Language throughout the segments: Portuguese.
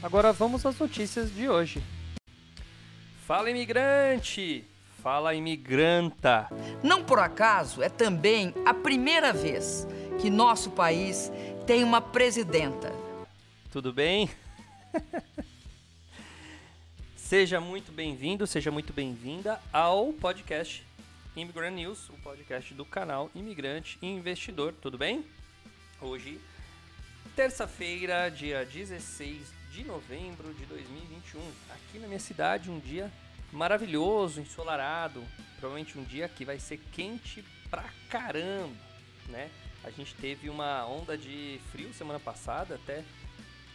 Agora vamos às notícias de hoje. Fala imigrante! Fala imigranta! Não por acaso é também a primeira vez que nosso país tem uma presidenta. Tudo bem? seja muito bem-vindo, seja muito bem-vinda ao podcast Immigrant News, o podcast do canal Imigrante e Investidor. Tudo bem? Hoje, terça-feira, dia 16 de novembro de 2021. Aqui na minha cidade, um dia maravilhoso, ensolarado. Provavelmente um dia que vai ser quente pra caramba, né? A gente teve uma onda de frio semana passada, até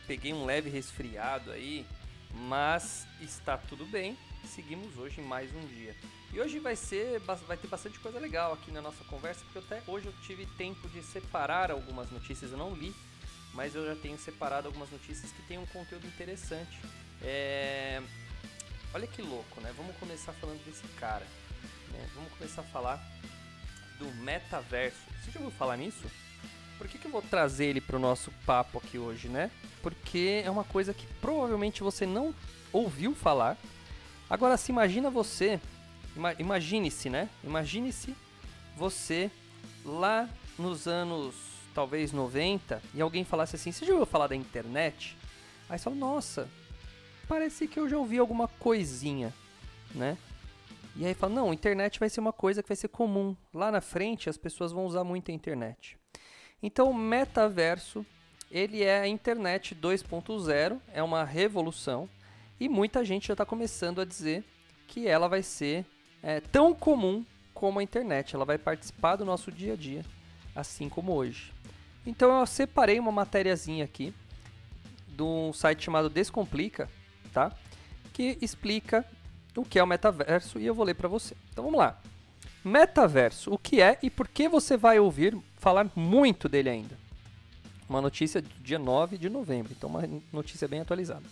peguei um leve resfriado aí, mas está tudo bem. Seguimos hoje mais um dia. E hoje vai ser vai ter bastante coisa legal aqui na nossa conversa, porque até hoje eu tive tempo de separar algumas notícias, eu não li mas eu já tenho separado algumas notícias que têm um conteúdo interessante. É... Olha que louco, né? Vamos começar falando desse cara. Né? Vamos começar a falar do metaverso. Você já ouviu falar nisso? Por que, que eu vou trazer ele para o nosso papo aqui hoje, né? Porque é uma coisa que provavelmente você não ouviu falar. Agora, se imagina você, imagine-se, né? Imagine-se você lá nos anos talvez 90, e alguém falasse assim: Você já ouviu falar da internet? Aí você fala: Nossa, parece que eu já ouvi alguma coisinha, né? E aí fala: Não, internet vai ser uma coisa que vai ser comum. Lá na frente as pessoas vão usar muito a internet. Então, o metaverso, ele é a internet 2.0, é uma revolução, e muita gente já está começando a dizer que ela vai ser é, tão comum como a internet, ela vai participar do nosso dia a dia, assim como hoje. Então eu separei uma matériazinha aqui de um site chamado Descomplica, tá? Que explica o que é o metaverso e eu vou ler para você. Então vamos lá. Metaverso, o que é e por que você vai ouvir falar muito dele ainda? Uma notícia do dia 9 de novembro, então uma notícia bem atualizada.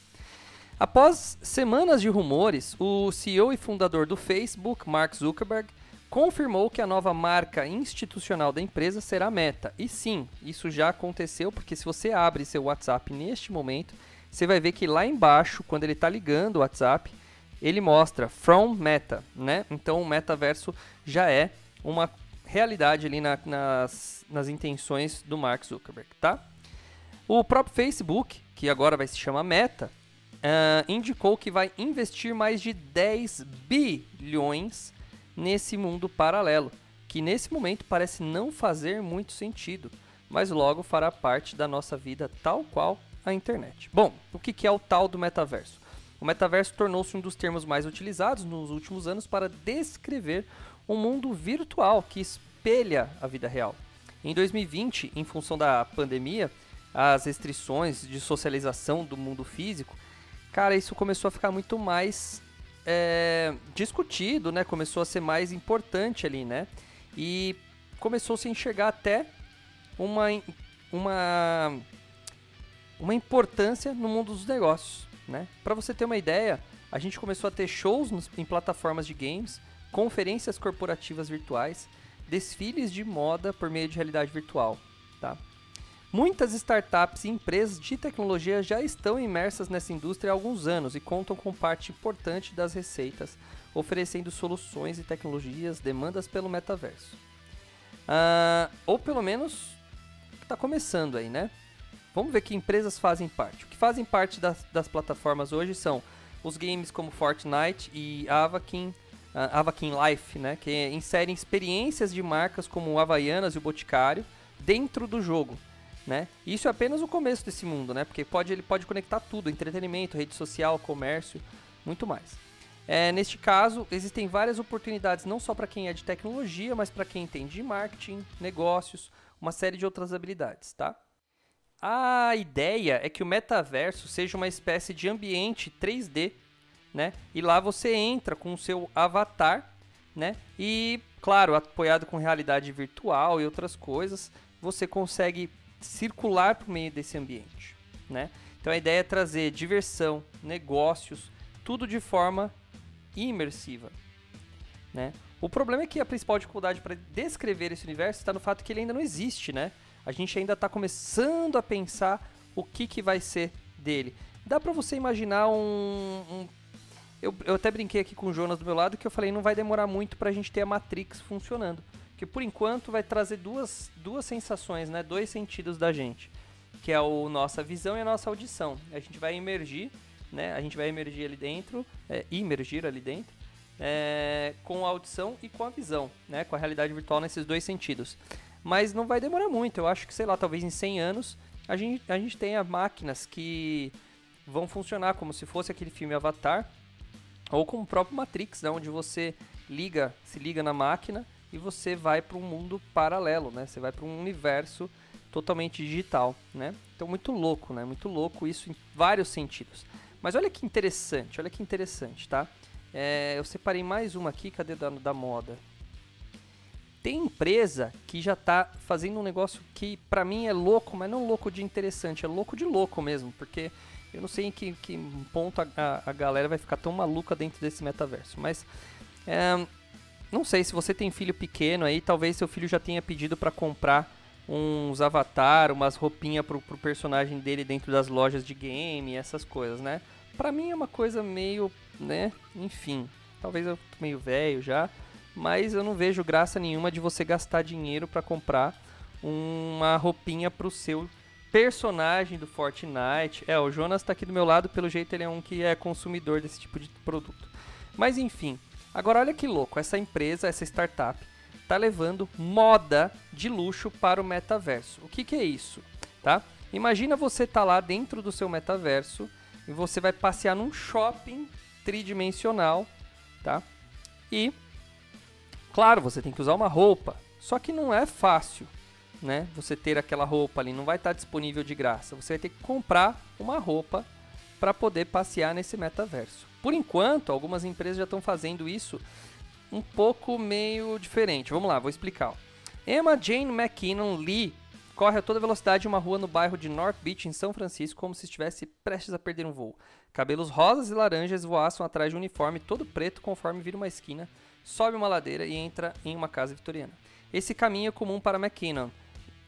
Após semanas de rumores, o CEO e fundador do Facebook, Mark Zuckerberg, confirmou que a nova marca institucional da empresa será Meta. E sim, isso já aconteceu, porque se você abre seu WhatsApp neste momento, você vai ver que lá embaixo, quando ele está ligando o WhatsApp, ele mostra From Meta, né? Então o metaverso já é uma realidade ali na, nas, nas intenções do Mark Zuckerberg, tá? O próprio Facebook, que agora vai se chamar Meta, uh, indicou que vai investir mais de 10 bilhões nesse mundo paralelo, que nesse momento parece não fazer muito sentido, mas logo fará parte da nossa vida tal qual a internet. Bom, o que é o tal do metaverso? O metaverso tornou-se um dos termos mais utilizados nos últimos anos para descrever um mundo virtual que espelha a vida real. Em 2020, em função da pandemia, as restrições de socialização do mundo físico, cara, isso começou a ficar muito mais é, discutido, né? Começou a ser mais importante ali, né? E começou -se a se enxergar até uma, uma, uma importância no mundo dos negócios, né? Para você ter uma ideia, a gente começou a ter shows nos, em plataformas de games, conferências corporativas virtuais, desfiles de moda por meio de realidade virtual, tá? Muitas startups e empresas de tecnologia já estão imersas nessa indústria há alguns anos e contam com parte importante das receitas, oferecendo soluções e tecnologias demandas pelo metaverso. Uh, ou pelo menos está começando aí, né? Vamos ver que empresas fazem parte. O que fazem parte das, das plataformas hoje são os games como Fortnite e Avakin, uh, Avakin Life, né? Que inserem experiências de marcas como o Havaianas e o Boticário dentro do jogo né? Isso é apenas o começo desse mundo, né? Porque pode, ele pode conectar tudo, entretenimento, rede social, comércio, muito mais. É, neste caso, existem várias oportunidades não só para quem é de tecnologia, mas para quem entende de marketing, negócios, uma série de outras habilidades, tá? A ideia é que o metaverso seja uma espécie de ambiente 3D, né? E lá você entra com o seu avatar, né? E, claro, apoiado com realidade virtual e outras coisas, você consegue circular por meio desse ambiente, né? Então a ideia é trazer diversão, negócios, tudo de forma imersiva, né? O problema é que a principal dificuldade para descrever esse universo está no fato que ele ainda não existe, né? A gente ainda está começando a pensar o que, que vai ser dele. Dá para você imaginar um, um eu, eu, até brinquei aqui com o Jonas do meu lado que eu falei não vai demorar muito para a gente ter a Matrix funcionando, que por enquanto vai trazer duas, duas sensações, né? Dois sentidos da gente, que é a nossa visão e a nossa audição. A gente vai emergir, né? A gente vai emergir ali dentro, é, imergir ali dentro é, com a audição e com a visão, né? Com a realidade virtual nesses dois sentidos. Mas não vai demorar muito, eu acho que, sei lá, talvez em 100 anos a gente, a gente tenha máquinas que vão funcionar como se fosse aquele filme Avatar, ou como o próprio Matrix, né? onde você liga, se liga na máquina e você vai para um mundo paralelo, né? Você vai para um universo totalmente digital, né? Então muito louco, né? Muito louco isso em vários sentidos. Mas olha que interessante, olha que interessante, tá? É, eu separei mais uma aqui, cadê da, da moda? Tem empresa que já está fazendo um negócio que para mim é louco, mas não louco de interessante, é louco de louco mesmo, porque eu não sei em que, que ponto a, a, a galera vai ficar tão maluca dentro desse metaverso. Mas é, não sei se você tem filho pequeno aí, talvez seu filho já tenha pedido para comprar uns avatar, umas roupinhas pro, pro personagem dele dentro das lojas de game, essas coisas, né? Pra mim é uma coisa meio né? Enfim, talvez eu tô meio velho já, mas eu não vejo graça nenhuma de você gastar dinheiro para comprar uma roupinha pro seu personagem do Fortnite. É, o Jonas tá aqui do meu lado, pelo jeito ele é um que é consumidor desse tipo de produto. Mas enfim, agora olha que louco, essa empresa, essa startup, tá levando moda de luxo para o metaverso. O que, que é isso? Tá? Imagina você tá lá dentro do seu metaverso e você vai passear num shopping tridimensional, tá? E, claro, você tem que usar uma roupa, só que não é fácil, né? Você ter aquela roupa ali, não vai estar disponível de graça. Você vai ter que comprar uma roupa para poder passear nesse metaverso. Por enquanto, algumas empresas já estão fazendo isso um pouco meio diferente. Vamos lá, vou explicar. Emma Jane McKinnon Lee corre a toda velocidade em uma rua no bairro de North Beach, em São Francisco, como se estivesse prestes a perder um voo. Cabelos rosas e laranjas voaçam atrás de um uniforme todo preto conforme vira uma esquina, sobe uma ladeira e entra em uma casa vitoriana. Esse caminho é comum para McKinnon,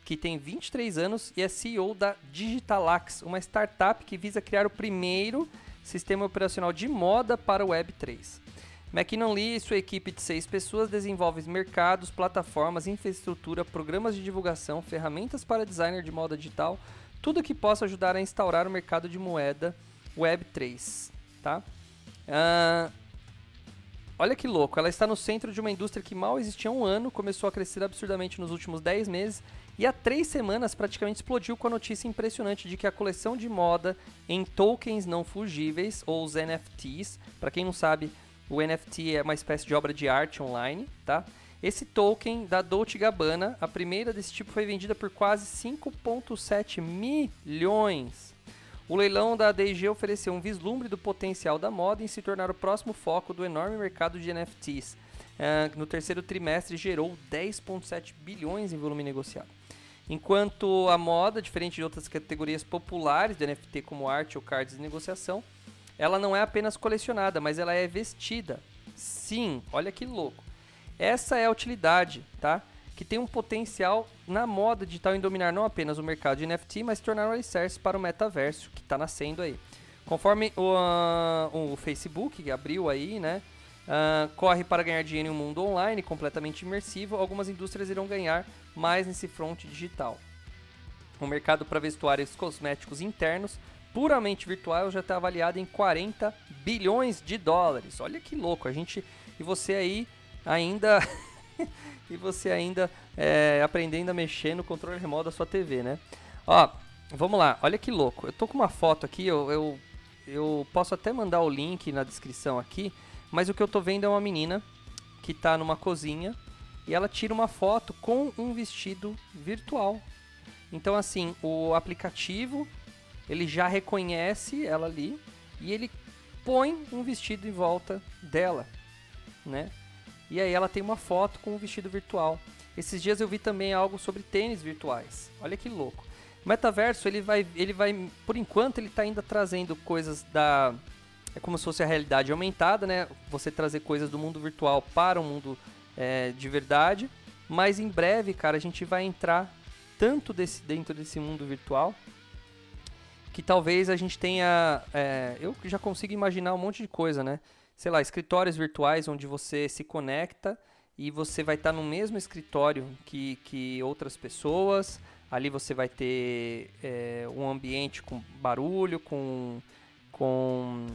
que tem 23 anos e é CEO da Digitalax, uma startup que visa criar o primeiro sistema operacional de moda para o Web3. McKinnon Lee e sua equipe de seis pessoas desenvolvem mercados, plataformas, infraestrutura, programas de divulgação, ferramentas para designer de moda digital, tudo que possa ajudar a instaurar o mercado de moeda Web3, tá? Uh, olha que louco, ela está no centro de uma indústria que mal existia há um ano, começou a crescer absurdamente nos últimos 10 meses e há três semanas praticamente explodiu com a notícia impressionante de que a coleção de moda em tokens não fugíveis, ou os NFTs, para quem não sabe, o NFT é uma espécie de obra de arte online, tá? Esse token da Dolce Gabbana, a primeira desse tipo, foi vendida por quase 5,7 milhões o leilão da ADG ofereceu um vislumbre do potencial da moda em se tornar o próximo foco do enorme mercado de NFTs. Uh, no terceiro trimestre gerou 10,7 bilhões em volume negociado. Enquanto a moda, diferente de outras categorias populares de NFT como arte ou cards de negociação, ela não é apenas colecionada, mas ela é vestida. Sim, olha que louco. Essa é a utilidade, tá? que tem um potencial na moda digital em dominar não apenas o mercado de NFT, mas tornar um alicerce para o metaverso que está nascendo aí. Conforme o, uh, o Facebook que abriu aí, né, uh, corre para ganhar dinheiro em um mundo online completamente imersivo, algumas indústrias irão ganhar mais nesse front digital. O mercado para vestuários cosméticos internos puramente virtual já está avaliado em 40 bilhões de dólares. Olha que louco, a gente e você aí ainda e você ainda é, aprendendo a mexer no controle remoto da sua TV, né? Ó, vamos lá, olha que louco. Eu tô com uma foto aqui, eu, eu, eu posso até mandar o link na descrição aqui, mas o que eu tô vendo é uma menina que tá numa cozinha e ela tira uma foto com um vestido virtual. Então, assim, o aplicativo ele já reconhece ela ali e ele põe um vestido em volta dela, né? E aí ela tem uma foto com um vestido virtual. Esses dias eu vi também algo sobre tênis virtuais. Olha que louco. O metaverso, ele vai, ele vai, por enquanto, ele está ainda trazendo coisas da é como se fosse a realidade aumentada, né? Você trazer coisas do mundo virtual para o mundo é, de verdade. Mas em breve, cara, a gente vai entrar tanto desse, dentro desse mundo virtual que talvez a gente tenha. É, eu já consigo imaginar um monte de coisa, né? Sei lá, escritórios virtuais onde você se conecta e você vai estar no mesmo escritório que, que outras pessoas. Ali você vai ter é, um ambiente com barulho, com, com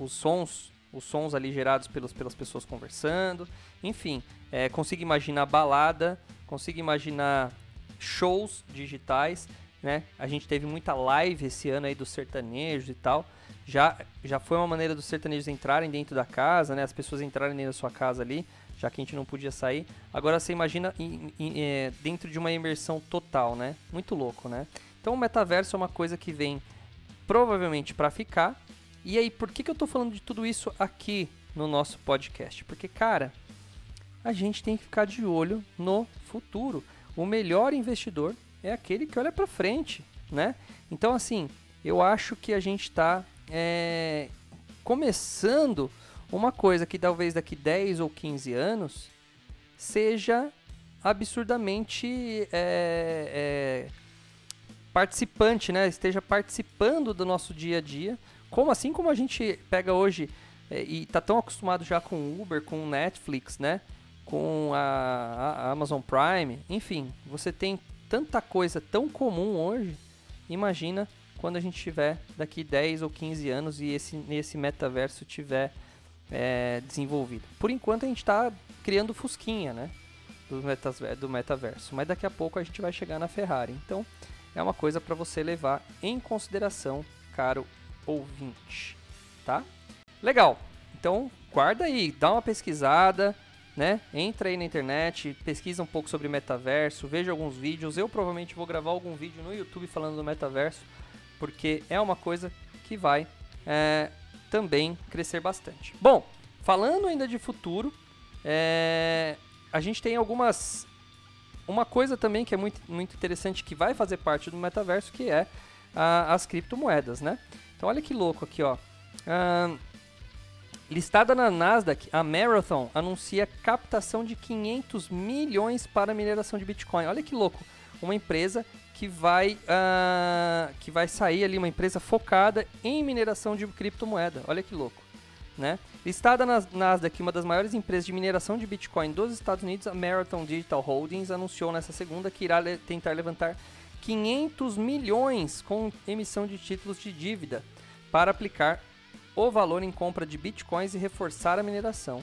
os sons, os sons ali gerados pelos, pelas pessoas conversando. Enfim, é, consigo imaginar balada, consigo imaginar shows digitais né? A gente teve muita live esse ano aí dos sertanejos e tal. Já, já foi uma maneira dos sertanejos entrarem dentro da casa, né? As pessoas entrarem dentro da sua casa ali, já que a gente não podia sair. Agora você imagina em, em, é, dentro de uma imersão total, né? Muito louco, né? Então o metaverso é uma coisa que vem provavelmente para ficar. E aí, por que, que eu tô falando de tudo isso aqui no nosso podcast? Porque, cara, a gente tem que ficar de olho no futuro. O melhor investidor é aquele que olha para frente, né? Então, assim, eu acho que a gente está é, começando uma coisa que talvez daqui 10 ou 15 anos seja absurdamente é, é, participante, né? Esteja participando do nosso dia a dia. Como assim como a gente pega hoje é, e tá tão acostumado já com Uber, com Netflix, né? Com a, a Amazon Prime, enfim, você tem tanta coisa tão comum hoje, imagina quando a gente tiver daqui 10 ou 15 anos e esse, esse metaverso tiver é, desenvolvido. Por enquanto a gente está criando fusquinha, né? Do, do metaverso, mas daqui a pouco a gente vai chegar na Ferrari. Então é uma coisa para você levar em consideração, caro ouvinte, tá? Legal. Então guarda aí, dá uma pesquisada, né? Entra aí na internet, pesquisa um pouco sobre metaverso, veja alguns vídeos. Eu provavelmente vou gravar algum vídeo no YouTube falando do metaverso, porque é uma coisa que vai é, também crescer bastante. Bom, falando ainda de futuro, é, a gente tem algumas. Uma coisa também que é muito, muito interessante que vai fazer parte do metaverso, que é a, as criptomoedas, né? Então olha que louco aqui, ó. Uh, Listada na Nasdaq, a Marathon anuncia captação de 500 milhões para mineração de Bitcoin. Olha que louco, uma empresa que vai, uh, que vai sair ali, uma empresa focada em mineração de criptomoeda. Olha que louco. Né? Listada na Nasdaq, uma das maiores empresas de mineração de Bitcoin dos Estados Unidos, a Marathon Digital Holdings anunciou nessa segunda que irá le tentar levantar 500 milhões com emissão de títulos de dívida para aplicar o valor em compra de bitcoins e reforçar a mineração.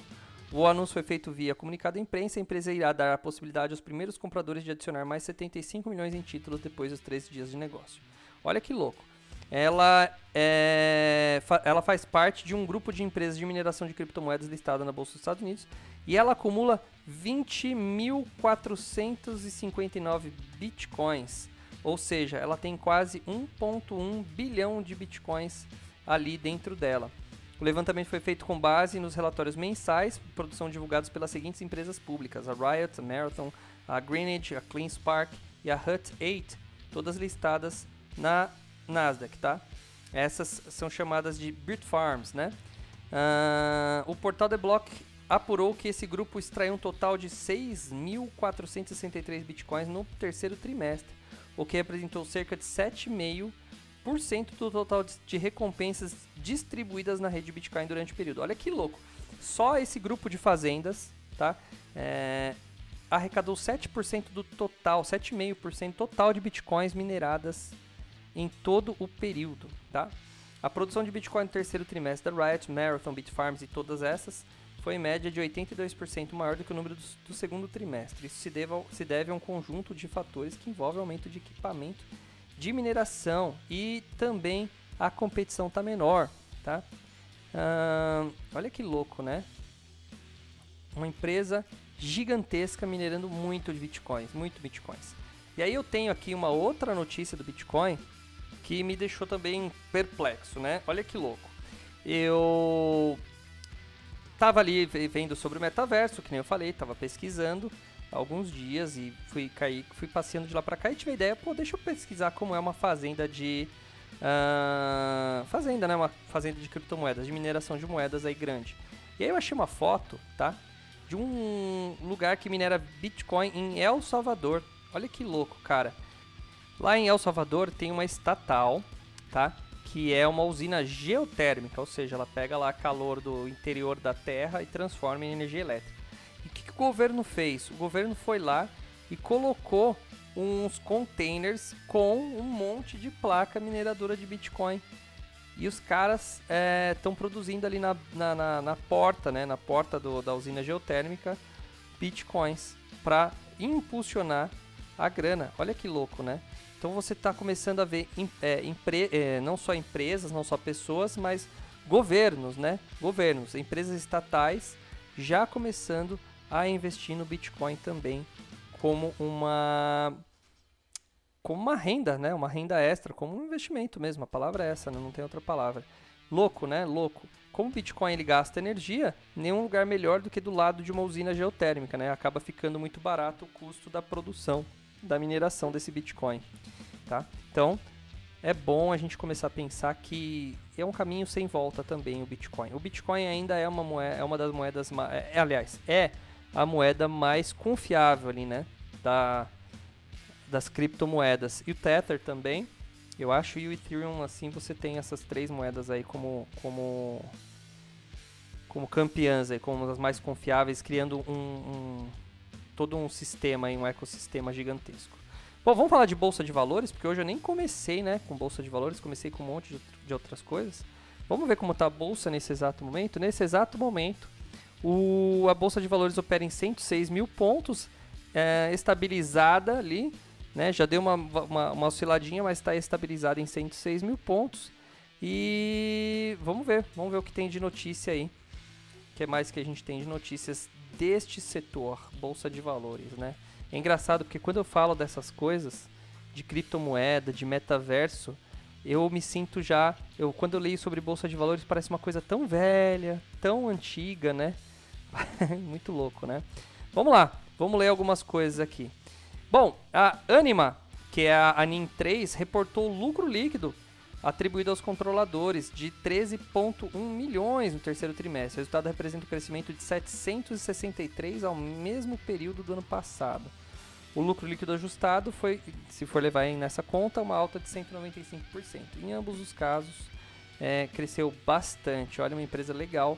O anúncio foi feito via comunicado à imprensa. A empresa irá dar a possibilidade aos primeiros compradores de adicionar mais 75 milhões em títulos depois dos 13 dias de negócio. Olha que louco. Ela, é, ela faz parte de um grupo de empresas de mineração de criptomoedas listada na Bolsa dos Estados Unidos e ela acumula 20.459 bitcoins. Ou seja, ela tem quase 1,1 bilhão de bitcoins ali dentro dela. O levantamento foi feito com base nos relatórios mensais produção divulgados pelas seguintes empresas públicas: a Riot, a Marathon, a Greenwich, a CleanSpark e a Hut 8, todas listadas na Nasdaq, tá? Essas são chamadas de Bitfarms, né? Uh, o portal The Block apurou que esse grupo extraiu um total de 6.463 bitcoins no terceiro trimestre, o que representou cerca de 7,5 do total de recompensas distribuídas na rede Bitcoin durante o período. Olha que louco. Só esse grupo de fazendas, tá? É, arrecadou 7% do total, 7,5% total de bitcoins mineradas em todo o período, tá? A produção de Bitcoin no terceiro trimestre da Riot, Marathon, Bitfarms e todas essas foi em média de 82% maior do que o número do, do segundo trimestre. Isso se se deve a um conjunto de fatores que envolve aumento de equipamento de mineração e também a competição tá menor, tá? olha que louco, né? Uma empresa gigantesca minerando muito de bitcoins, muito bitcoins. E aí eu tenho aqui uma outra notícia do Bitcoin que me deixou também perplexo, né? Olha que louco. Eu tava ali vendo sobre o metaverso, que nem eu falei, tava pesquisando alguns dias e fui cair, fui passeando de lá para cá e tive a ideia, pô, deixa eu pesquisar como é uma fazenda de uh, fazenda, né, uma fazenda de criptomoedas, de mineração de moedas aí grande. E aí eu achei uma foto, tá, de um lugar que minera Bitcoin em El Salvador. Olha que louco, cara. Lá em El Salvador tem uma estatal, tá? Que é uma usina geotérmica, ou seja, ela pega lá calor do interior da terra e transforma em energia elétrica. E o que, que o governo fez? O governo foi lá e colocou uns containers com um monte de placa mineradora de Bitcoin. E os caras estão é, produzindo ali na, na, na, na, porta, né, na porta do, da usina geotérmica, Bitcoins para impulsionar a grana. Olha que louco, né? Então você está começando a ver é, empre, é, não só empresas, não só pessoas, mas governos, né? Governos, empresas estatais já começando a investir no Bitcoin também como uma como uma renda, né? Uma renda extra, como um investimento mesmo. A palavra é essa, né? não tem outra palavra. Louco, né? Louco. Como o Bitcoin ele gasta energia, nenhum lugar melhor do que do lado de uma usina geotérmica, né? Acaba ficando muito barato o custo da produção, da mineração desse Bitcoin, tá? Então, é bom a gente começar a pensar que é um caminho sem volta também o Bitcoin. O Bitcoin ainda é uma moeda, é uma das moedas, é, aliás, é a moeda mais confiável ali, né? Da, das criptomoedas. E o Tether também, eu acho, e o Ethereum, assim, você tem essas três moedas aí como, como, como campeãs, aí, como as mais confiáveis, criando um, um todo um sistema, um ecossistema gigantesco. Bom, vamos falar de bolsa de valores, porque hoje eu nem comecei, né, com bolsa de valores, comecei com um monte de, de outras coisas. Vamos ver como está a bolsa nesse exato momento. Nesse exato momento, o, a bolsa de valores opera em 106 mil pontos, é, estabilizada ali, né? Já deu uma, uma, uma osciladinha, mas está estabilizada em 106 mil pontos. E vamos ver, vamos ver o que tem de notícia aí. O que mais que a gente tem de notícias deste setor, bolsa de valores, né? É engraçado porque quando eu falo dessas coisas, de criptomoeda, de metaverso, eu me sinto já, eu quando eu leio sobre bolsa de valores parece uma coisa tão velha, tão antiga, né? Muito louco, né? Vamos lá, vamos ler algumas coisas aqui. Bom, a Anima, que é a NIM 3, reportou lucro líquido atribuído aos controladores de 13,1 milhões no terceiro trimestre. O resultado representa um crescimento de 763 ao mesmo período do ano passado. O lucro líquido ajustado foi, se for levar nessa conta, uma alta de 195%. Em ambos os casos, é, cresceu bastante. Olha, uma empresa legal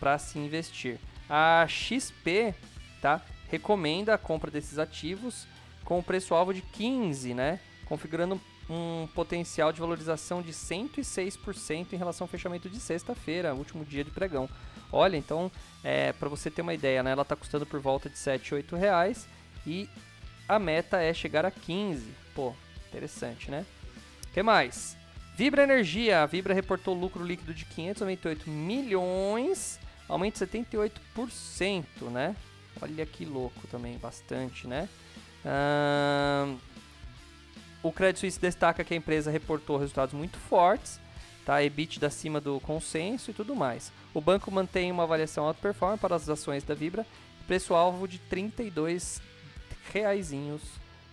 para se investir. A XP tá, recomenda a compra desses ativos com o preço-alvo de 15, né? Configurando um potencial de valorização de 106% em relação ao fechamento de sexta-feira, último dia de pregão. Olha, então, é, para você ter uma ideia, né, ela está custando por volta de 7, 8 reais e a meta é chegar a 15. Pô, interessante, né? Que mais? Vibra Energia. A Vibra reportou lucro líquido de 598 milhões aumento de 78%, né? Olha que louco também, bastante, né? Uh, o Credit Suisse destaca que a empresa reportou resultados muito fortes, tá? EBITDA acima do consenso e tudo mais. O banco mantém uma avaliação alta performance para as ações da Vibra, preço-alvo de 32 reaisinhos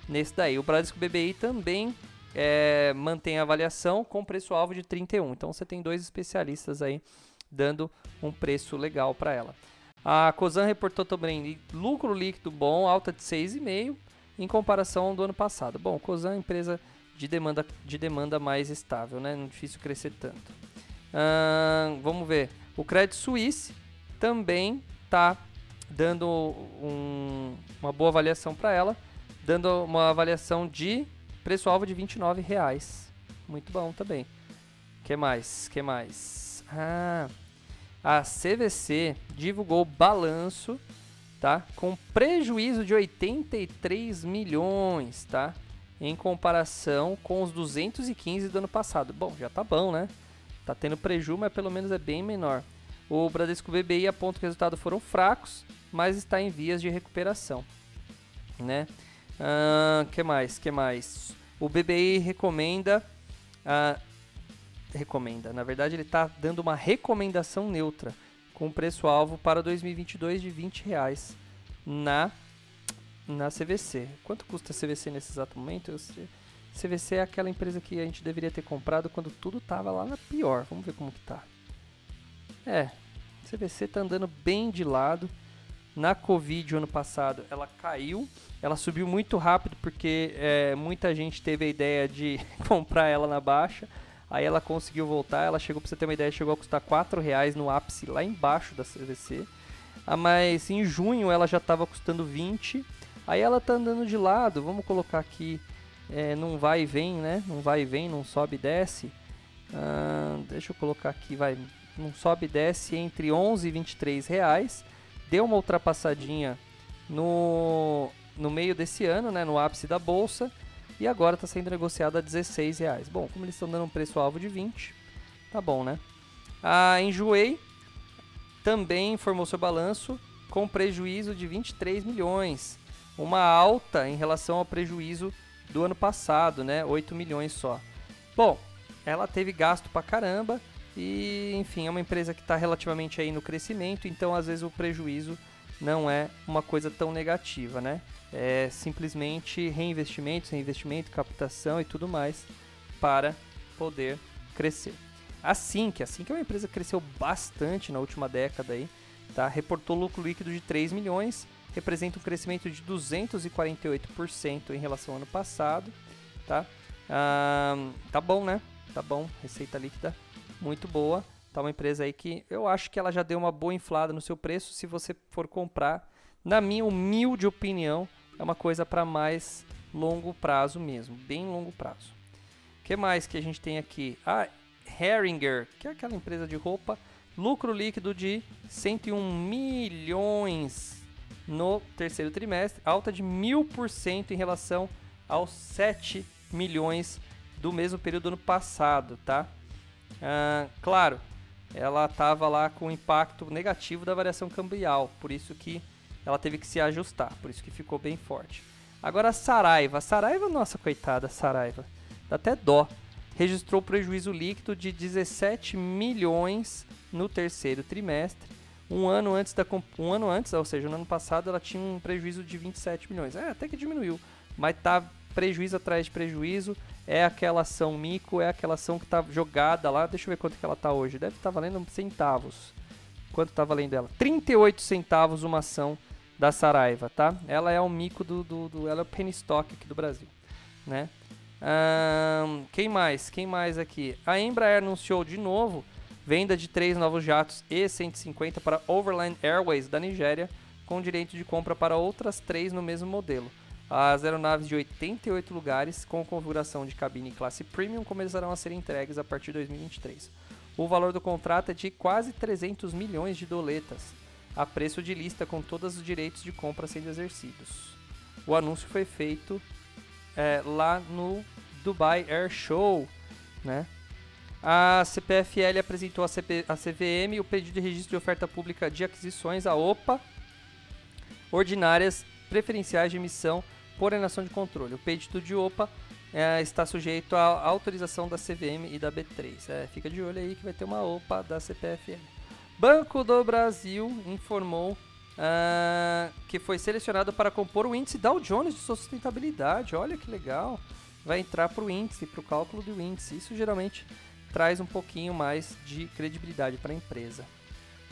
nesse daí. O Bradesco BBI também é, mantém a avaliação com preço-alvo de 31. Então você tem dois especialistas aí dando um preço legal para ela. A Cosan reportou também lucro líquido bom, alta de 6,5 em comparação do ano passado. Bom, Cosan é empresa de demanda, de demanda mais estável, né? Não é difícil crescer tanto. vamos ver. O Credit Suisse também está dando um, uma boa avaliação para ela, dando uma avaliação de preço-alvo de 29 reais. Muito bom também. que mais? que mais? Ah, a CVC divulgou balanço, tá? Com prejuízo de 83 milhões, tá? Em comparação com os 215 do ano passado. Bom, já tá bom, né? Tá tendo prejuízo, mas pelo menos é bem menor. O Bradesco BBI aponta que os resultados foram fracos, mas está em vias de recuperação, né? Que mais? Que mais? O BBI recomenda. Uh, recomenda. Na verdade, ele está dando uma recomendação neutra com preço-alvo para 2022 de 20 reais na, na CVC. Quanto custa a CVC nesse exato momento? CVC é aquela empresa que a gente deveria ter comprado quando tudo estava lá na pior. Vamos ver como que tá. É, CVC está andando bem de lado. Na Covid, ano passado, ela caiu. Ela subiu muito rápido porque é, muita gente teve a ideia de comprar ela na baixa. Aí ela conseguiu voltar. Ela chegou, para você ter uma ideia, chegou a custar 4 reais no ápice lá embaixo da CVC. Ah, mas em junho ela já estava custando 20. Aí ela tá andando de lado. Vamos colocar aqui. É, não vai e vem, né? Não vai e vem, não sobe e desce. Ah, deixa eu colocar aqui, vai. Não sobe e desce entre 11 e 23 reais deu uma ultrapassadinha no, no meio desse ano, né, no ápice da bolsa, e agora está sendo negociado a 16 reais. Bom, como eles estão dando um preço-alvo de 20, tá bom, né? A Enjoei também informou seu balanço com prejuízo de 23 milhões, uma alta em relação ao prejuízo do ano passado, né? 8 milhões só. Bom, ela teve gasto pra caramba, e, enfim, é uma empresa que está relativamente aí no crescimento, então às vezes o prejuízo não é uma coisa tão negativa, né? É simplesmente reinvestimentos, reinvestimento, captação e tudo mais para poder crescer. Assim que, assim que é uma empresa que cresceu bastante na última década aí, tá? Reportou lucro líquido de 3 milhões, representa um crescimento de 248% em relação ao ano passado, tá? Ah, tá bom, né? Tá bom, receita líquida muito boa. Tá uma empresa aí que eu acho que ela já deu uma boa inflada no seu preço. Se você for comprar, na minha humilde opinião, é uma coisa para mais longo prazo mesmo, bem longo prazo. O que mais que a gente tem aqui? A Heringer, que é aquela empresa de roupa, lucro líquido de 101 milhões no terceiro trimestre, alta de mil por cento em relação aos 7 milhões do mesmo período do ano passado, tá? Ah, claro, ela estava lá com impacto negativo da variação cambial, por isso que ela teve que se ajustar, por isso que ficou bem forte. Agora a Saraiva, a Saraiva, nossa coitada Saraiva, dá até dó. Registrou prejuízo líquido de 17 milhões no terceiro trimestre. Um ano antes da um ano antes, ou seja, no ano passado ela tinha um prejuízo de 27 milhões. É, até que diminuiu, mas tá prejuízo atrás de prejuízo é aquela ação mico, é aquela ação que está jogada lá. Deixa eu ver quanto que ela está hoje. Deve estar tá valendo centavos. Quanto está valendo ela? 38 centavos uma ação da Saraiva, tá? Ela é o mico do, do, do ela é o penny stock aqui do Brasil, né? Quem mais? Quem mais aqui? A Embraer anunciou de novo venda de três novos jatos E150 para Overland Airways da Nigéria, com direito de compra para outras três no mesmo modelo. As aeronaves de 88 lugares, com configuração de cabine classe premium, começarão a ser entregues a partir de 2023. O valor do contrato é de quase 300 milhões de doletas, a preço de lista com todos os direitos de compra sendo exercidos. O anúncio foi feito é, lá no Dubai Air Show, né? A CPFL apresentou a, CP, CVM o pedido de registro de oferta pública de aquisições, a OPA, ordinárias preferenciais de emissão por enação de controle. O pedido de OPA é, está sujeito à autorização da CVM e da B3. É, fica de olho aí que vai ter uma OPA da CPFL. Banco do Brasil informou uh, que foi selecionado para compor o índice Dow Jones de sustentabilidade. Olha que legal. Vai entrar para o índice, para o cálculo do índice. Isso geralmente traz um pouquinho mais de credibilidade para a empresa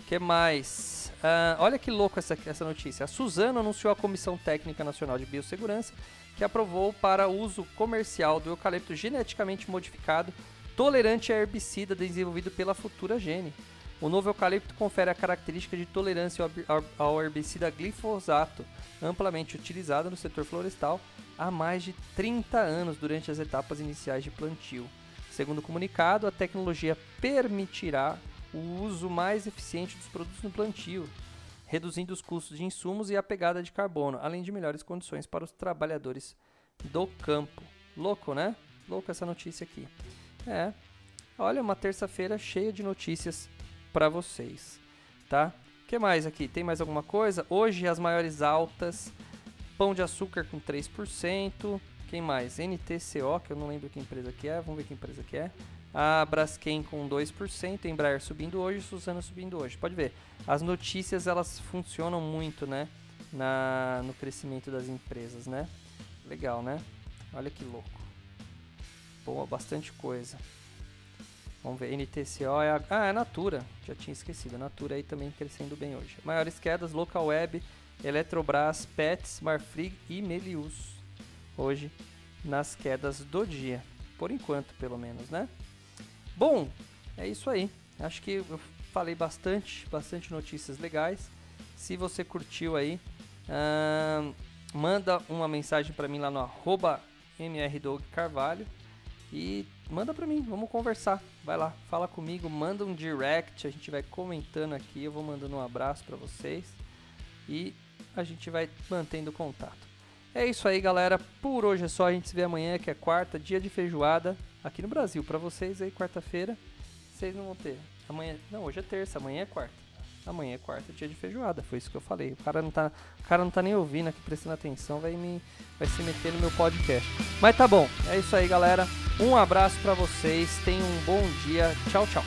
que mais? Uh, olha que louco essa, essa notícia. A Suzano anunciou a Comissão Técnica Nacional de Biossegurança que aprovou para uso comercial do eucalipto geneticamente modificado tolerante a herbicida desenvolvido pela Futura Gene. O novo eucalipto confere a característica de tolerância ao herbicida glifosato, amplamente utilizado no setor florestal há mais de 30 anos durante as etapas iniciais de plantio. Segundo o comunicado, a tecnologia permitirá o uso mais eficiente dos produtos no plantio, reduzindo os custos de insumos e a pegada de carbono, além de melhores condições para os trabalhadores do campo. Louco, né? Louco essa notícia aqui. É. Olha, uma terça-feira cheia de notícias para vocês, tá? Que mais aqui? Tem mais alguma coisa? Hoje as maiores altas Pão de Açúcar com 3%. Quem mais? NTCO, que eu não lembro que empresa que é. Vamos ver que empresa que é. A Braskem com 2%, Embraer subindo hoje, Suzano subindo hoje. Pode ver, as notícias elas funcionam muito, né? Na, no crescimento das empresas, né? Legal, né? Olha que louco. Boa, bastante coisa. Vamos ver, NTCO é a... Ah, é a Natura. Já tinha esquecido. A Natura aí também crescendo bem hoje. Maiores quedas, Local Web, Eletrobras, Pets, Marfrig e Melius. Hoje nas quedas do dia. Por enquanto, pelo menos, né? Bom, é isso aí. Acho que eu falei bastante, bastante notícias legais. Se você curtiu aí, manda uma mensagem para mim lá no arroba mrdogcarvalho e manda para mim, vamos conversar. Vai lá, fala comigo, manda um direct, a gente vai comentando aqui, eu vou mandando um abraço para vocês e a gente vai mantendo contato. É isso aí, galera. Por hoje é só. A gente se vê amanhã, que é quarta, dia de feijoada aqui no Brasil. Para vocês aí, quarta-feira, vocês não vão ter. Amanhã, não, hoje é terça, amanhã é quarta. Amanhã é quarta, dia de feijoada. Foi isso que eu falei. O cara não tá, o cara não tá nem ouvindo aqui, prestando atenção, vai me vai se meter no meu podcast. Mas tá bom. É isso aí, galera. Um abraço para vocês. Tenham um bom dia. Tchau, tchau.